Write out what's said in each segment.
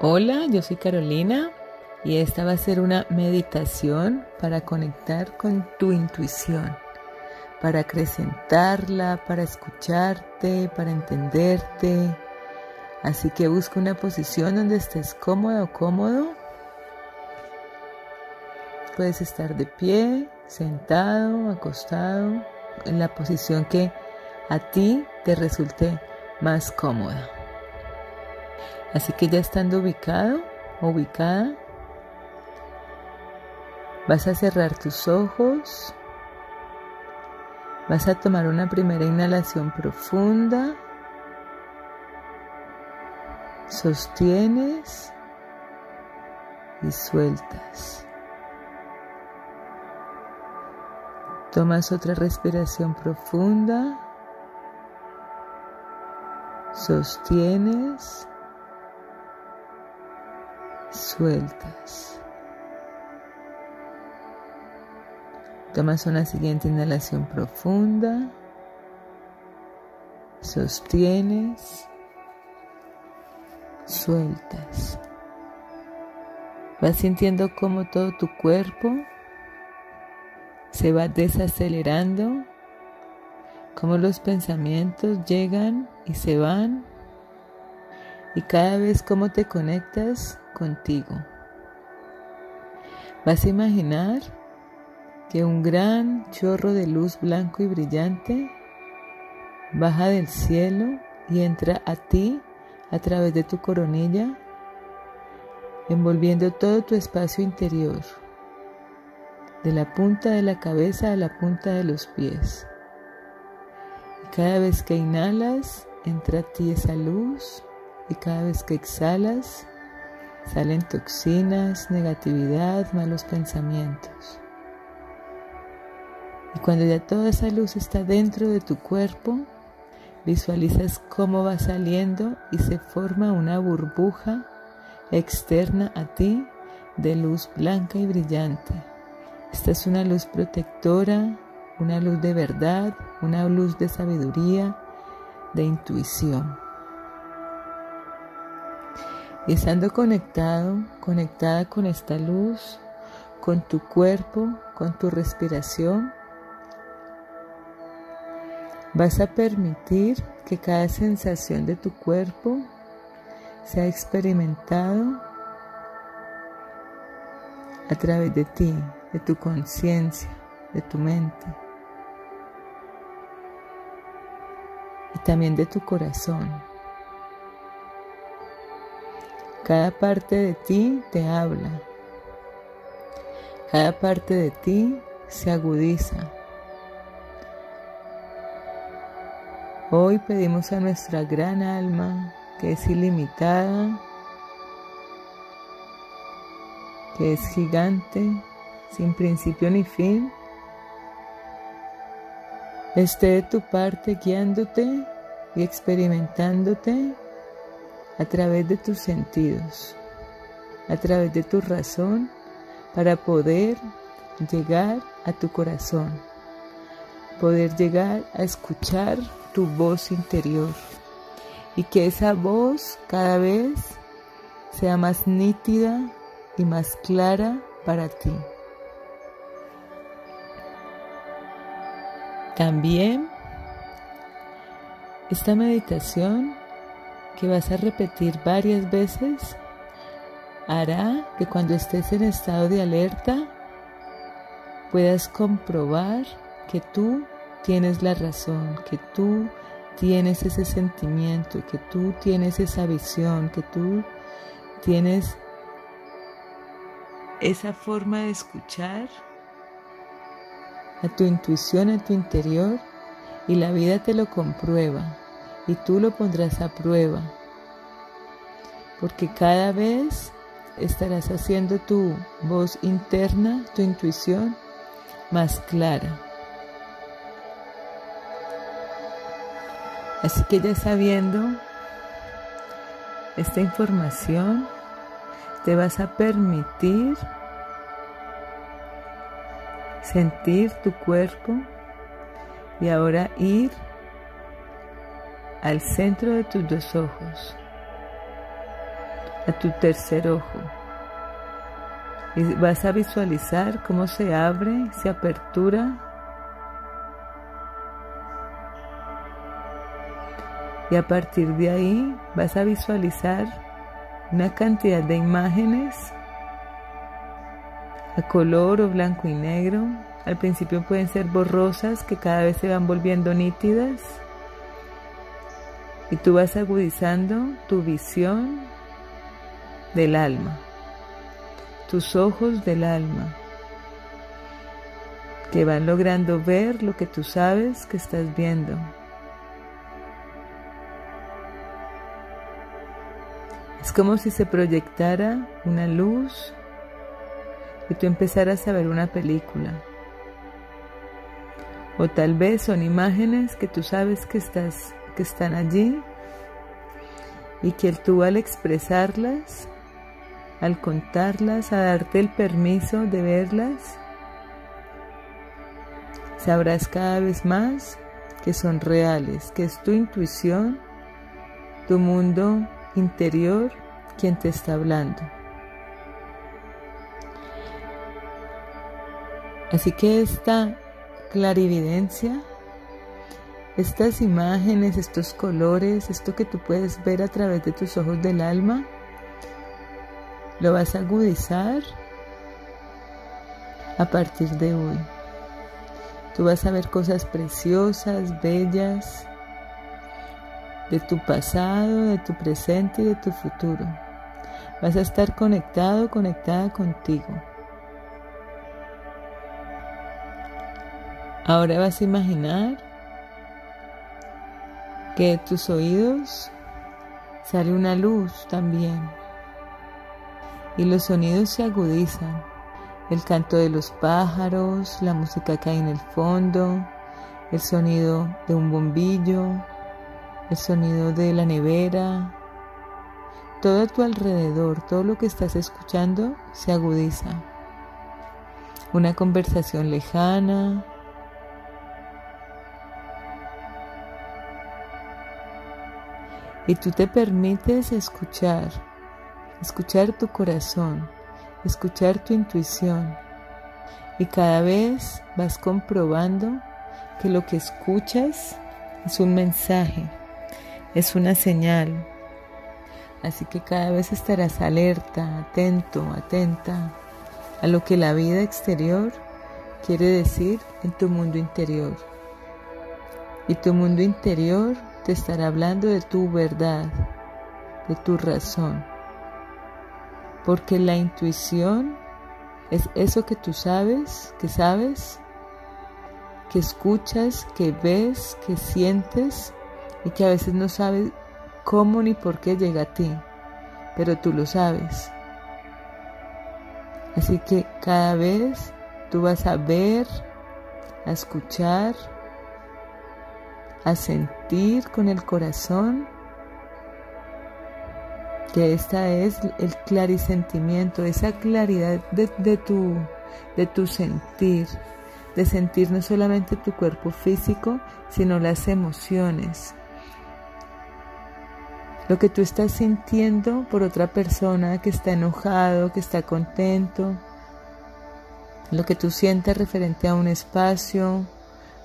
Hola, yo soy Carolina y esta va a ser una meditación para conectar con tu intuición, para acrecentarla, para escucharte, para entenderte. Así que busca una posición donde estés cómodo o cómodo. Puedes estar de pie, sentado, acostado, en la posición que a ti te resulte más cómoda. Así que ya estando ubicado ubicada, vas a cerrar tus ojos, vas a tomar una primera inhalación profunda, sostienes y sueltas. Tomas otra respiración profunda, sostienes sueltas. Tomas una siguiente inhalación profunda, sostienes, sueltas. Vas sintiendo cómo todo tu cuerpo se va desacelerando, cómo los pensamientos llegan y se van y cada vez cómo te conectas contigo. Vas a imaginar que un gran chorro de luz blanco y brillante baja del cielo y entra a ti a través de tu coronilla, envolviendo todo tu espacio interior, de la punta de la cabeza a la punta de los pies. Y cada vez que inhalas, entra a ti esa luz y cada vez que exhalas, salen toxinas, negatividad, malos pensamientos. Y cuando ya toda esa luz está dentro de tu cuerpo, visualizas cómo va saliendo y se forma una burbuja externa a ti de luz blanca y brillante. Esta es una luz protectora, una luz de verdad, una luz de sabiduría, de intuición. Y estando conectado, conectada con esta luz, con tu cuerpo, con tu respiración, vas a permitir que cada sensación de tu cuerpo sea experimentado a través de ti, de tu conciencia, de tu mente y también de tu corazón. Cada parte de ti te habla. Cada parte de ti se agudiza. Hoy pedimos a nuestra gran alma, que es ilimitada, que es gigante, sin principio ni fin, esté de tu parte guiándote y experimentándote a través de tus sentidos, a través de tu razón, para poder llegar a tu corazón, poder llegar a escuchar tu voz interior y que esa voz cada vez sea más nítida y más clara para ti. También esta meditación que vas a repetir varias veces hará que cuando estés en estado de alerta puedas comprobar que tú tienes la razón, que tú tienes ese sentimiento, que tú tienes esa visión, que tú tienes esa forma de escuchar a tu intuición, a tu interior y la vida te lo comprueba y tú lo pondrás a prueba, porque cada vez estarás haciendo tu voz interna, tu intuición, más clara. Así que ya sabiendo esta información, te vas a permitir sentir tu cuerpo y ahora ir al centro de tus dos ojos, a tu tercer ojo. Y vas a visualizar cómo se abre, se apertura. Y a partir de ahí vas a visualizar una cantidad de imágenes a color o blanco y negro. Al principio pueden ser borrosas que cada vez se van volviendo nítidas. Y tú vas agudizando tu visión del alma tus ojos del alma, que van logrando ver lo que tú sabes que estás viendo. Es como si se proyectara una luz y tú empezaras a ver una película. O tal vez son imágenes que tú sabes que, estás, que están allí y que tú al expresarlas al contarlas, a darte el permiso de verlas, sabrás cada vez más que son reales, que es tu intuición, tu mundo interior quien te está hablando. Así que esta clarividencia, estas imágenes, estos colores, esto que tú puedes ver a través de tus ojos del alma, lo vas a agudizar a partir de hoy. Tú vas a ver cosas preciosas, bellas, de tu pasado, de tu presente y de tu futuro. Vas a estar conectado, conectada contigo. Ahora vas a imaginar que de tus oídos sale una luz también y los sonidos se agudizan. El canto de los pájaros, la música que hay en el fondo, el sonido de un bombillo, el sonido de la nevera. Todo a tu alrededor, todo lo que estás escuchando se agudiza. Una conversación lejana, y tú te permites escuchar escuchar tu corazón, escuchar tu intuición. Y cada vez vas comprobando que lo que escuchas es un mensaje, es una señal. Así que cada vez estarás alerta, atento, atenta a lo que la vida exterior quiere decir en tu mundo interior. Y tu mundo interior te estará hablando de tu verdad, de tu razón porque la intuición es eso que tú sabes, que sabes, que escuchas, que ves, que sientes y que a veces no sabes cómo ni por qué llega a ti, pero tú lo sabes. Así que cada vez tú vas a ver, a escuchar, a sentir con el corazón que esta es el clarisentimiento, esa claridad de, tu, de tu sentir, de sentir no solamente tu cuerpo físico, sino las emociones. Lo que tú estás sintiendo por otra persona que está enojado, que está contento, lo que tú sientes referente a un espacio,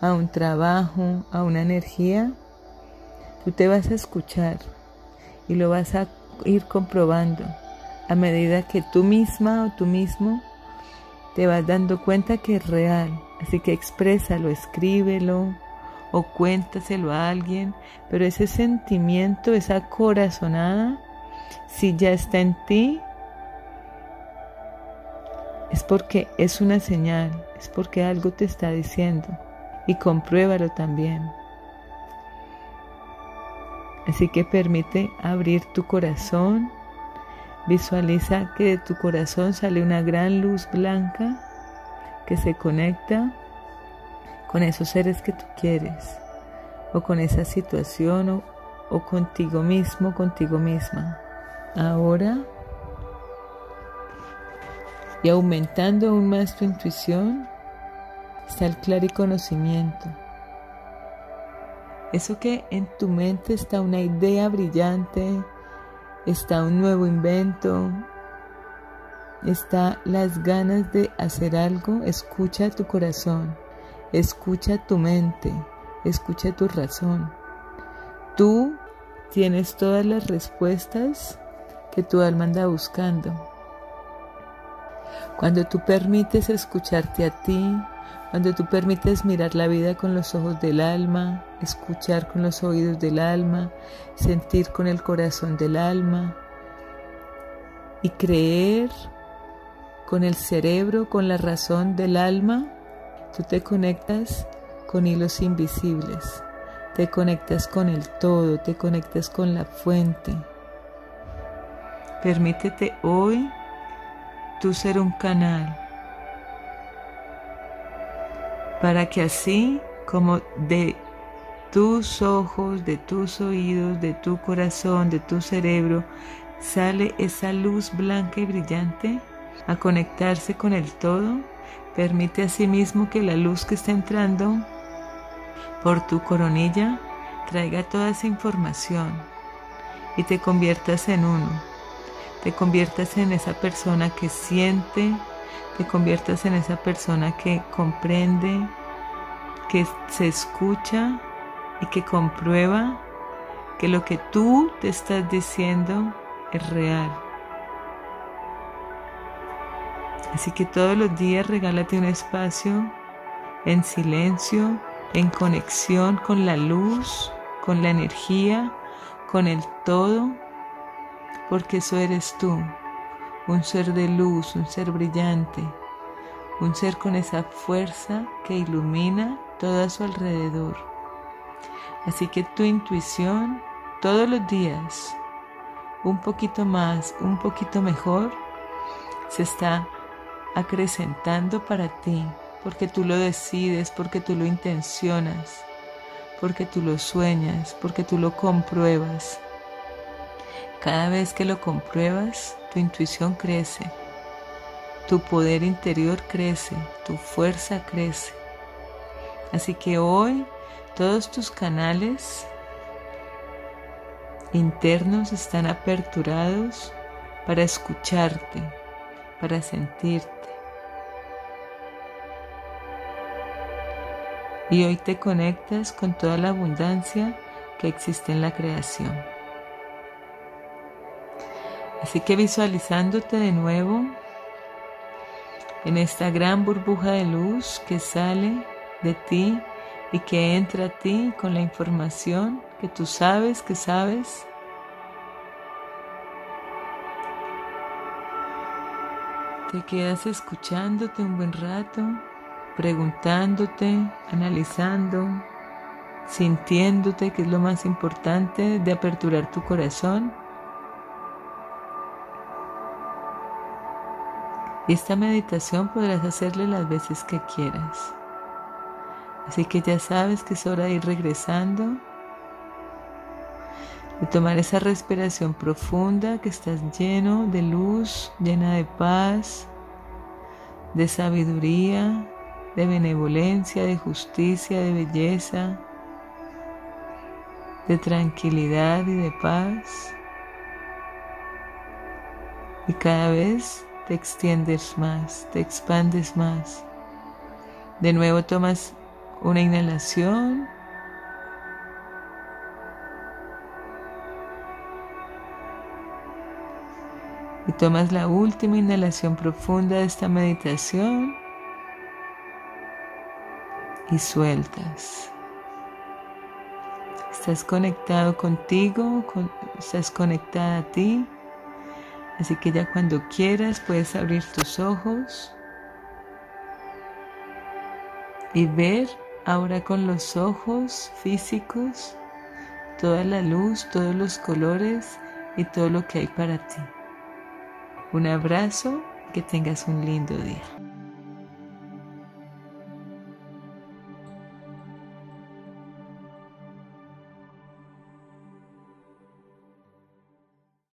a un trabajo, a una energía, tú te vas a escuchar y lo vas a ir comprobando a medida que tú misma o tú mismo te vas dando cuenta que es real. Así que exprésalo, escríbelo o cuéntaselo a alguien, pero ese sentimiento, esa corazonada, si ya está en ti, es porque es una señal, es porque algo te está diciendo y compruébalo también. Así que permite abrir tu corazón. Visualiza que de tu corazón sale una gran luz blanca que se conecta con esos seres que tú quieres o con esa situación o, contigo mismo, contigo misma. Ahora, y aumentando aún más tu intuición, está el claro conocimiento eso que en tu mente está una idea brillante, está un nuevo invento, está las ganas de hacer algo, escucha tu corazón, escucha tu mente, escucha tu razón. Tú tienes todas las respuestas que tu alma anda buscando. Cuando tú permites escucharte a ti, cuando tú permites mirar la vida con los ojos del alma, escuchar con los oídos del alma, sentir con el corazón del alma y creer con el cerebro, con la razón del alma, tú te conectas con hilos invisibles, te conectas con el todo, te conectas con la fuente. Permítete hoy tú ser un canal para que así como de tus ojos, de tus oídos, de tu corazón, de tu cerebro, sale esa luz blanca y brillante a conectarse con el todo, permite a sí que la luz que está entrando por tu coronilla traiga toda esa información y te conviertas en uno, te conviertas en esa persona que siente, te conviertas en esa persona que comprende, que se escucha y que comprueba que lo que tú te estás diciendo es real. Así que todos los días regálate un espacio en silencio, en conexión con la luz, con la energía, con el todo, porque eso eres tú un ser de luz, un ser brillante, un ser con esa fuerza que ilumina todo a su alrededor. Así que tu intuición todos los días, un poquito más, un poquito mejor, se está acrecentando para ti, porque tú lo decides, porque tú lo intencionas, porque tú lo sueñas, porque tú lo compruebas. Cada vez que lo compruebas, tu intuición crece, tu poder interior crece, tu fuerza crece. Así que hoy todos tus canales internos están aperturados para escucharte, para sentirte. Y hoy te conectas con toda la abundancia que existe en la creación. Así que visualizándote de nuevo en esta gran burbuja de luz que sale de ti y que entra a ti con la información que tú sabes que sabes. Te quedas escuchándote un buen rato, preguntándote, analizando, sintiéndote, que es lo más importante de aperturar tu corazón Esta meditación podrás hacerle las veces que quieras. Así que ya sabes que es hora de ir regresando, de tomar esa respiración profunda que estás lleno de luz, llena de paz, de sabiduría, de benevolencia, de justicia, de belleza, de tranquilidad y de paz. Y cada vez te extiendes más, te expandes más. De nuevo tomas una inhalación. Y tomas la última inhalación profunda de esta meditación y sueltas. Estás conectado contigo, estás conectada a ti. Así que ya cuando quieras puedes abrir tus ojos y ver ahora con los ojos físicos toda la luz, todos los colores y todo lo que hay para ti. Un abrazo, que tengas un lindo día.